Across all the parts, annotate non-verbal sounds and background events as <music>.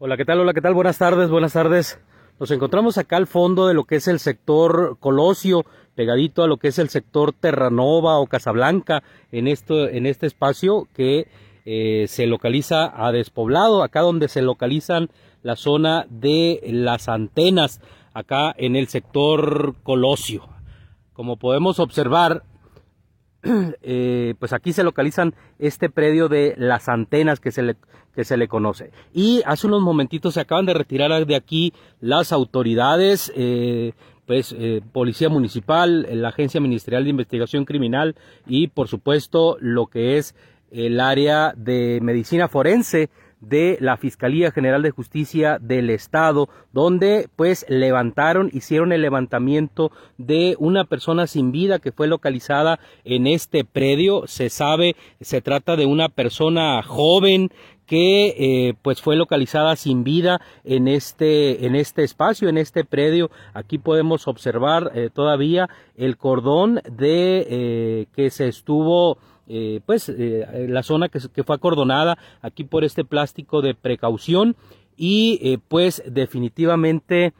Hola, ¿qué tal? Hola, ¿qué tal? Buenas tardes, buenas tardes. Nos encontramos acá al fondo de lo que es el sector Colosio, pegadito a lo que es el sector Terranova o Casablanca, en, esto, en este espacio que eh, se localiza a despoblado, acá donde se localizan la zona de las antenas, acá en el sector Colosio. Como podemos observar, <clears throat> eh, pues aquí se localizan este predio de las antenas que se le, que se le conoce. Y hace unos momentitos se acaban de retirar de aquí las autoridades, eh, pues eh, Policía Municipal, la Agencia Ministerial de Investigación Criminal y por supuesto lo que es el área de medicina forense de la Fiscalía General de Justicia del Estado, donde pues levantaron, hicieron el levantamiento de una persona sin vida que fue localizada en este predio. Se sabe, se trata de una persona joven que eh, pues fue localizada sin vida en este en este espacio en este predio aquí podemos observar eh, todavía el cordón de eh, que se estuvo eh, pues eh, la zona que, fue acordonada aquí por este plástico de precaución y eh, pues definitivamente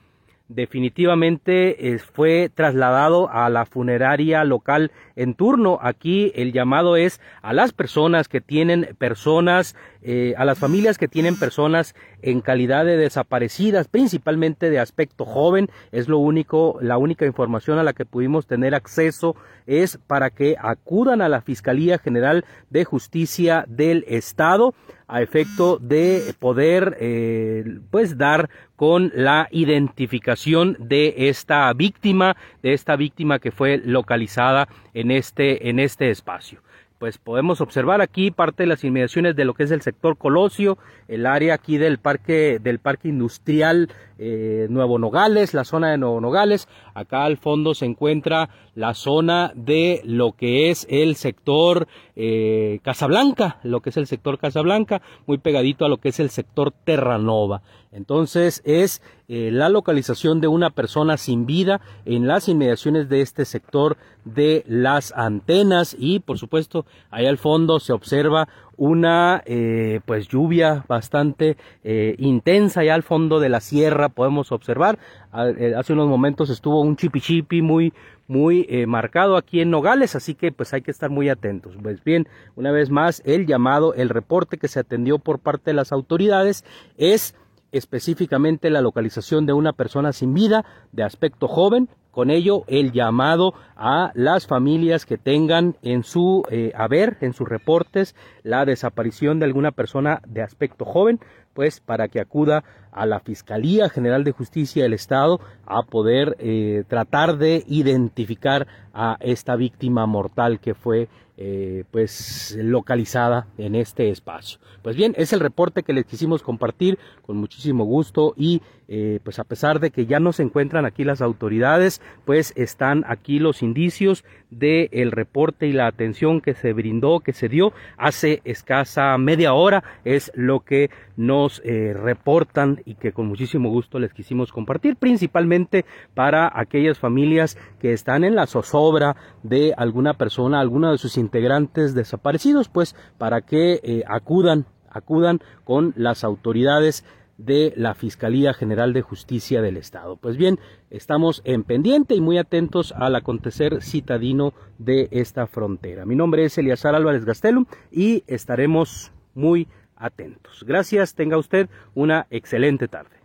definitivamente fue trasladado a la funeraria local en turno. Aquí el llamado es a las personas que tienen personas, eh, a las familias que tienen personas en calidad de desaparecidas, principalmente de aspecto joven. Es lo único, la única información a la que pudimos tener acceso es para que acudan a la Fiscalía General de Justicia del Estado a efecto de poder eh, pues dar con la identificación de esta víctima, de esta víctima que fue localizada en este, en este espacio pues podemos observar aquí parte de las inmediaciones de lo que es el sector Colosio, el área aquí del parque del parque industrial eh, Nuevo Nogales, la zona de Nuevo Nogales. Acá al fondo se encuentra la zona de lo que es el sector eh, Casablanca, lo que es el sector Casablanca, muy pegadito a lo que es el sector Terranova. Entonces es eh, la localización de una persona sin vida en las inmediaciones de este sector de las antenas. Y por supuesto ahí al fondo se observa una eh, pues lluvia bastante eh, intensa y al fondo de la sierra podemos observar. Hace unos momentos estuvo un chipi muy muy marcado aquí en Nogales así que pues hay que estar muy atentos. Pues bien una vez más el llamado el reporte que se atendió por parte de las autoridades es específicamente la localización de una persona sin vida de aspecto joven con ello, el llamado a las familias que tengan en su eh, haber, en sus reportes, la desaparición de alguna persona de aspecto joven, pues para que acuda a la Fiscalía General de Justicia del Estado a poder eh, tratar de identificar a esta víctima mortal que fue eh, pues localizada en este espacio. Pues bien, es el reporte que les quisimos compartir con muchísimo gusto y eh, pues a pesar de que ya no se encuentran aquí las autoridades, pues están aquí los indicios del el reporte y la atención que se brindó, que se dio hace escasa media hora, es lo que nos eh, reportan y que con muchísimo gusto les quisimos compartir, principalmente para aquellas familias que están en la zozobra de alguna persona, alguna de sus integrantes desaparecidos, pues para que eh, acudan, acudan con las autoridades de la Fiscalía General de Justicia del Estado. Pues bien, estamos en pendiente y muy atentos al acontecer citadino de esta frontera. Mi nombre es Eliazar Álvarez Gastelum y estaremos muy atentos. Gracias, tenga usted una excelente tarde.